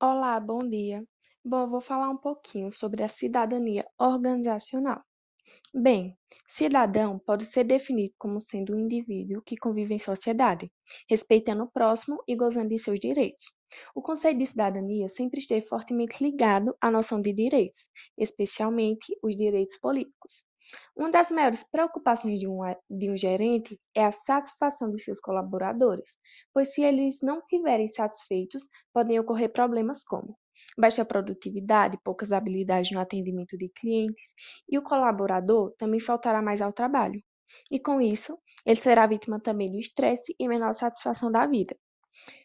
Olá, bom dia. Bom, eu vou falar um pouquinho sobre a cidadania organizacional. Bem, cidadão pode ser definido como sendo um indivíduo que convive em sociedade, respeitando o próximo e gozando de seus direitos. O conceito de cidadania sempre esteve fortemente ligado à noção de direitos, especialmente os direitos políticos. Uma das maiores preocupações de um, de um gerente é a satisfação de seus colaboradores, pois se eles não estiverem satisfeitos, podem ocorrer problemas como baixa produtividade, poucas habilidades no atendimento de clientes, e o colaborador também faltará mais ao trabalho. E com isso, ele será vítima também do estresse e menor satisfação da vida.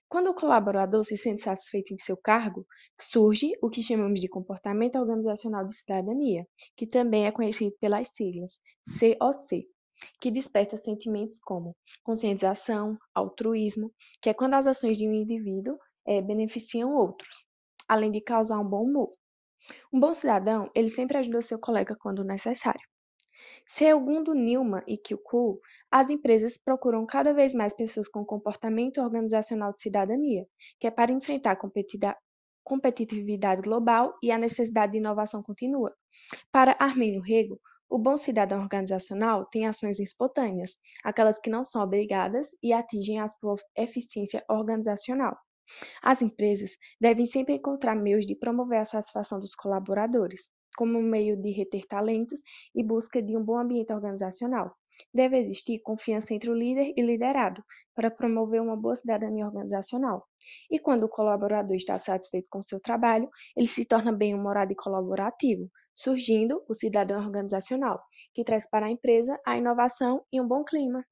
Quando o colaborador se sente satisfeito em seu cargo, surge o que chamamos de comportamento organizacional de cidadania, que também é conhecido pelas siglas COC, que desperta sentimentos como conscientização, altruísmo, que é quando as ações de um indivíduo é, beneficiam outros, além de causar um bom humor. Um bom cidadão, ele sempre ajuda seu colega quando necessário. Segundo Newman e Kilku, as empresas procuram cada vez mais pessoas com comportamento organizacional de cidadania, que é para enfrentar a competitividade global e a necessidade de inovação contínua. Para Armênio Rego, o bom cidadão organizacional tem ações espontâneas, aquelas que não são obrigadas e atingem a sua eficiência organizacional. As empresas devem sempre encontrar meios de promover a satisfação dos colaboradores, como meio de reter talentos e busca de um bom ambiente organizacional. Deve existir confiança entre o líder e liderado para promover uma boa cidadania organizacional. E quando o colaborador está satisfeito com seu trabalho, ele se torna bem-humorado e colaborativo, surgindo o cidadão organizacional, que traz para a empresa a inovação e um bom clima.